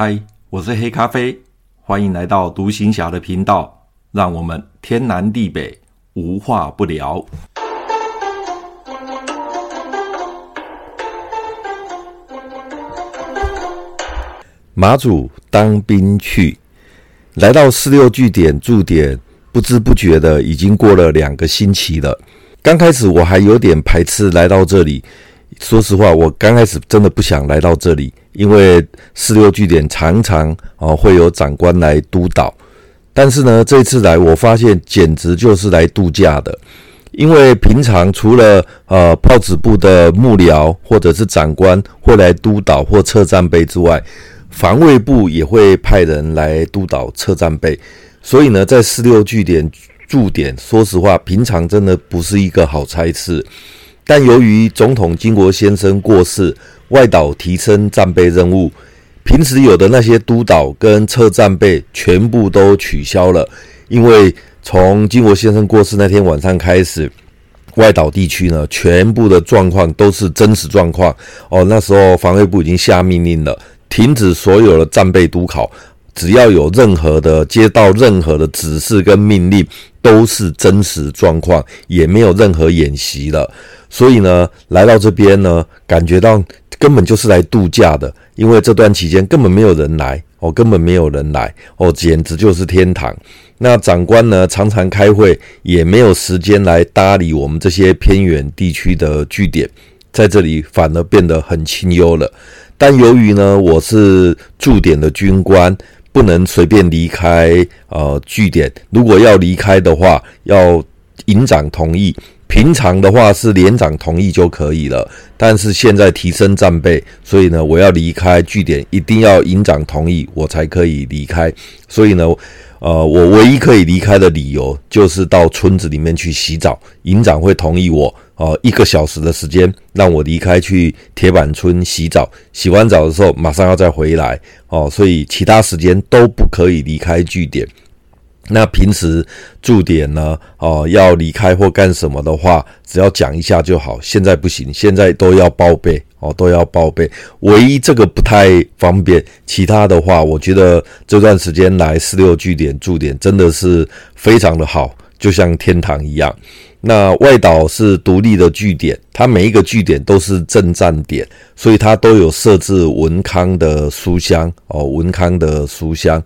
嗨，我是黑咖啡，欢迎来到独行侠的频道，让我们天南地北无话不聊。马祖当兵去，来到四六据点驻点，不知不觉的已经过了两个星期了。刚开始我还有点排斥来到这里。说实话，我刚开始真的不想来到这里，因为四六据点常常啊会有长官来督导。但是呢，这次来我发现简直就是来度假的，因为平常除了呃炮子部的幕僚或者是长官会来督导或测战备之外，防卫部也会派人来督导测战备。所以呢，在四六据点驻点，说实话，平常真的不是一个好差事。但由于总统金国先生过世，外岛提升战备任务，平时有的那些督导跟测战备全部都取消了。因为从金国先生过世那天晚上开始，外岛地区呢，全部的状况都是真实状况。哦，那时候防卫部已经下命令了，停止所有的战备督考，只要有任何的接到任何的指示跟命令，都是真实状况，也没有任何演习了。所以呢，来到这边呢，感觉到根本就是来度假的，因为这段期间根本没有人来哦，根本没有人来哦，简直就是天堂。那长官呢，常常开会，也没有时间来搭理我们这些偏远地区的据点，在这里反而变得很清幽了。但由于呢，我是驻点的军官，不能随便离开呃据点，如果要离开的话，要营长同意。平常的话是连长同意就可以了，但是现在提升战备，所以呢，我要离开据点，一定要营长同意我才可以离开。所以呢，呃，我唯一可以离开的理由就是到村子里面去洗澡，营长会同意我，呃，一个小时的时间让我离开去铁板村洗澡，洗完澡的时候马上要再回来，哦，所以其他时间都不可以离开据点。那平时驻点呢？哦，要离开或干什么的话，只要讲一下就好。现在不行，现在都要报备哦，都要报备。唯一这个不太方便，其他的话，我觉得这段时间来四六据点驻点真的是非常的好，就像天堂一样。那外岛是独立的据点，它每一个据点都是政战点，所以它都有设置文康的书箱哦，文康的书箱。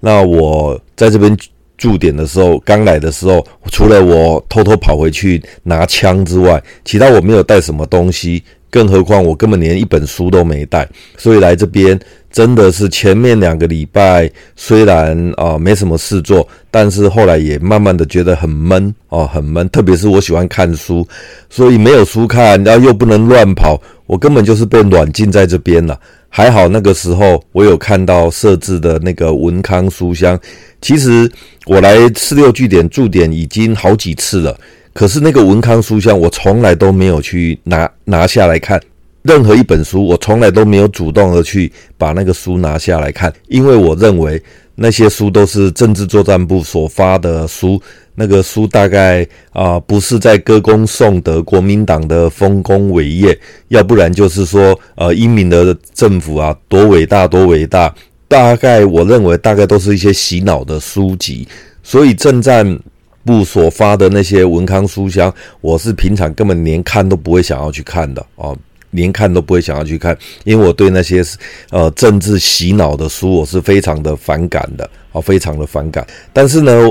那我在这边。驻点的时候，刚来的时候，除了我偷偷跑回去拿枪之外，其他我没有带什么东西，更何况我根本连一本书都没带。所以来这边真的是前面两个礼拜，虽然啊、没什么事做，但是后来也慢慢的觉得很闷哦，很闷。特别是我喜欢看书，所以没有书看，然后又不能乱跑，我根本就是被软禁在这边了。还好那个时候我有看到设置的那个文康书香。其实我来四六据点驻点已经好几次了，可是那个文康书香我从来都没有去拿拿下来看任何一本书，我从来都没有主动的去把那个书拿下来看，因为我认为那些书都是政治作战部所发的书。那个书大概啊、不是在歌功颂德国民党的丰功伟业，要不然就是说，呃，英明的政府啊，多伟大多伟大。大概我认为，大概都是一些洗脑的书籍。所以政战部所发的那些文康书香，我是平常根本连看都不会想要去看的哦，连看都不会想要去看，因为我对那些呃政治洗脑的书，我是非常的反感的哦，非常的反感。但是呢。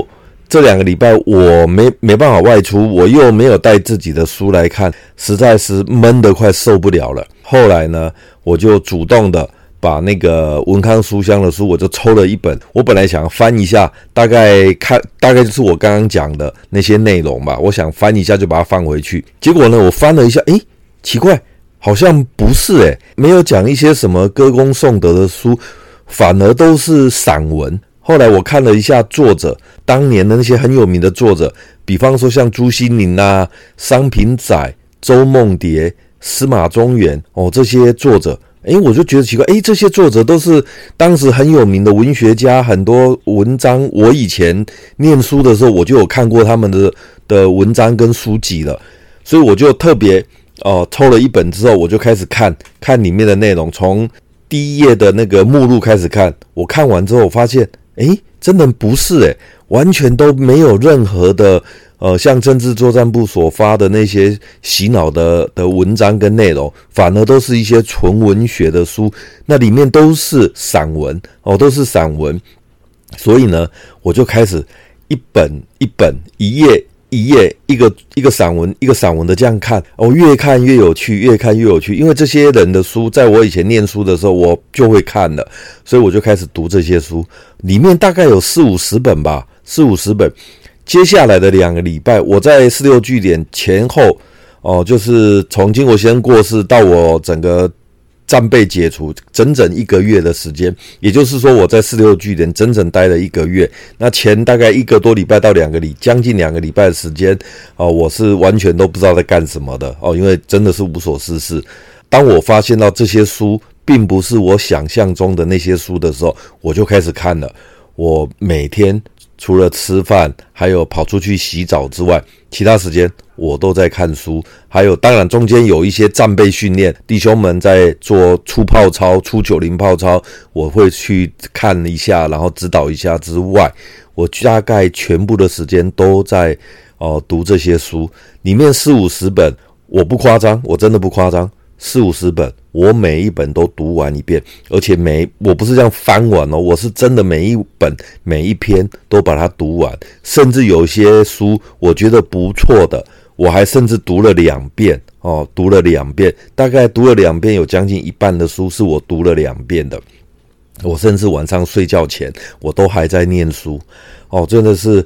这两个礼拜我没没办法外出，我又没有带自己的书来看，实在是闷得快受不了了。后来呢，我就主动的把那个文康书香的书，我就抽了一本。我本来想翻一下，大概看大概就是我刚刚讲的那些内容吧。我想翻一下就把它放回去。结果呢，我翻了一下，诶，奇怪，好像不是诶，没有讲一些什么歌功颂德的书，反而都是散文。后来我看了一下作者，当年的那些很有名的作者，比方说像朱西甯啊、商平仔、周梦蝶、司马中原哦，这些作者，诶，我就觉得奇怪，诶，这些作者都是当时很有名的文学家，很多文章，我以前念书的时候我就有看过他们的的文章跟书籍了，所以我就特别哦抽了一本之后，我就开始看看里面的内容，从。第一页的那个目录开始看，我看完之后，我发现，诶，真的不是诶，完全都没有任何的，呃，像政治作战部所发的那些洗脑的的文章跟内容，反而都是一些纯文学的书，那里面都是散文哦，都是散文，所以呢，我就开始一本一本一页。一页一个一个散文，一个散文的这样看，哦，越看越有趣，越看越有趣。因为这些人的书，在我以前念书的时候，我就会看了，所以我就开始读这些书。里面大概有四五十本吧，四五十本。接下来的两个礼拜，我在四六据点前后，哦，就是从经国先生过世到我整个。战备解除整整一个月的时间，也就是说我在四六据点整整待了一个月。那前大概一个多礼拜到两个礼，将近两个礼拜的时间，哦，我是完全都不知道在干什么的哦，因为真的是无所事事。当我发现到这些书并不是我想象中的那些书的时候，我就开始看了。我每天。除了吃饭，还有跑出去洗澡之外，其他时间我都在看书。还有，当然中间有一些战备训练，弟兄们在做出炮操、出九零炮操，我会去看一下，然后指导一下之外，我大概全部的时间都在哦、读这些书，里面四五十本，我不夸张，我真的不夸张。四五十本，我每一本都读完一遍，而且每我不是这样翻完哦，我是真的每一本每一篇都把它读完，甚至有些书我觉得不错的，我还甚至读了两遍哦，读了两遍，大概读了两遍，有将近一半的书是我读了两遍的，我甚至晚上睡觉前我都还在念书。哦，真的是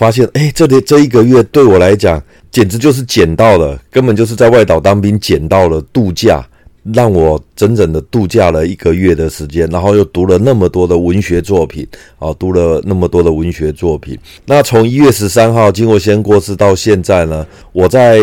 发现哎，这里这一个月对我来讲。简直就是捡到了，根本就是在外岛当兵捡到了度假，让我整整的度假了一个月的时间，然后又读了那么多的文学作品，啊，读了那么多的文学作品。那从一月十三号经过先过世到现在呢，我在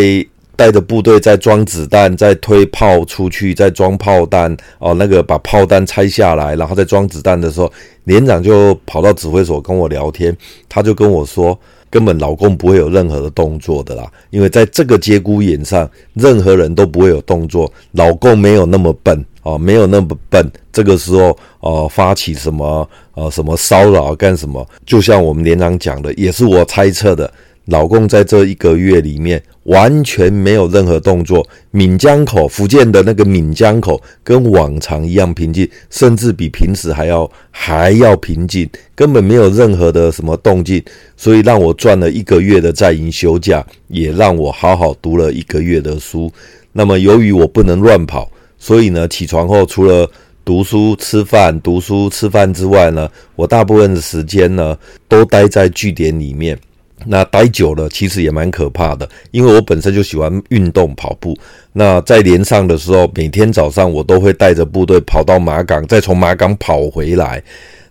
带着部队在装子弹，在推炮出去，在装炮弹，哦，那个把炮弹拆下来，然后再装子弹的时候，连长就跑到指挥所跟我聊天，他就跟我说。根本老共不会有任何的动作的啦，因为在这个节骨眼上，任何人都不会有动作。老共没有那么笨哦，没有那么笨。这个时候哦，发起什么呃什么骚扰干什么？就像我们连长讲的，也是我猜测的。老公在这一个月里面完全没有任何动作，闽江口福建的那个闽江口跟往常一样平静，甚至比平时还要还要平静，根本没有任何的什么动静，所以让我赚了一个月的在营休假，也让我好好读了一个月的书。那么由于我不能乱跑，所以呢，起床后除了读书、吃饭、读书、吃饭之外呢，我大部分的时间呢都待在据点里面。那待久了，其实也蛮可怕的，因为我本身就喜欢运动跑步。那在连上的时候，每天早上我都会带着部队跑到马港，再从马港跑回来。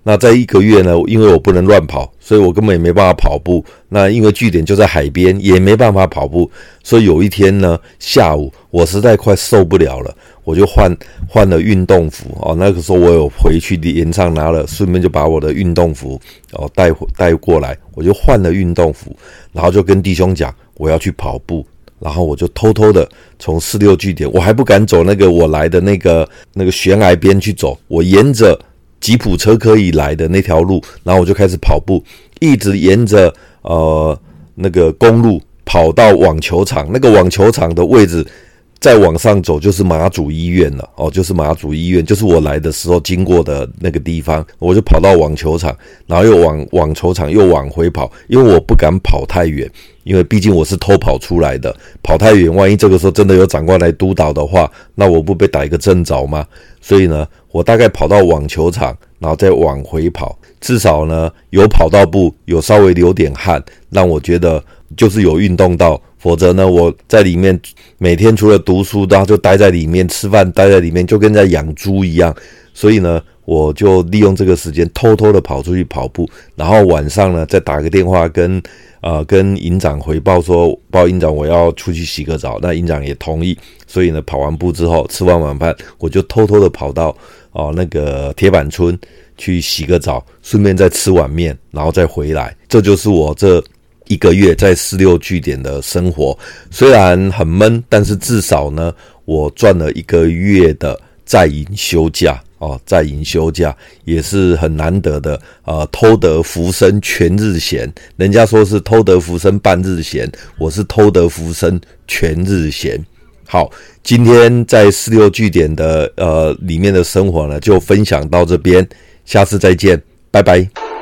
那在一个月呢，因为我不能乱跑，所以我根本也没办法跑步。那因为据点就在海边，也没办法跑步。所以有一天呢，下午我实在快受不了了，我就换换了运动服哦。那个时候我有回去连上拿了，顺便就把我的运动服哦带带过来，我就换了运动服，然后就跟弟兄讲我要去跑步，然后我就偷偷的从四六据点，我还不敢走那个我来的那个那个悬崖边去走，我沿着。吉普车可以来的那条路，然后我就开始跑步，一直沿着呃那个公路跑到网球场。那个网球场的位置再往上走就是马祖医院了哦，就是马祖医院，就是我来的时候经过的那个地方。我就跑到网球场，然后又往网球场又往回跑，因为我不敢跑太远，因为毕竟我是偷跑出来的，跑太远，万一这个时候真的有长官来督导的话，那我不被逮个正着吗？所以呢。我大概跑到网球场，然后再往回跑，至少呢有跑到步，有稍微流点汗，让我觉得就是有运动到。否则呢，我在里面每天除了读书，然后就待在里面吃饭，待在里面就跟在养猪一样。所以呢，我就利用这个时间偷偷的跑出去跑步，然后晚上呢再打个电话跟呃跟营长回报说，报营长我要出去洗个澡，那营长也同意。所以呢，跑完步之后吃完晚饭，我就偷偷的跑到。哦，那个铁板村去洗个澡，顺便再吃碗面，然后再回来。这就是我这一个月在四六据点的生活。虽然很闷，但是至少呢，我赚了一个月的在营休假。哦，在营休假也是很难得的啊、偷得浮生全日闲。人家说是偷得浮生半日闲，我是偷得浮生全日闲。好，今天在四六据点的呃里面的生活呢，就分享到这边，下次再见，拜拜。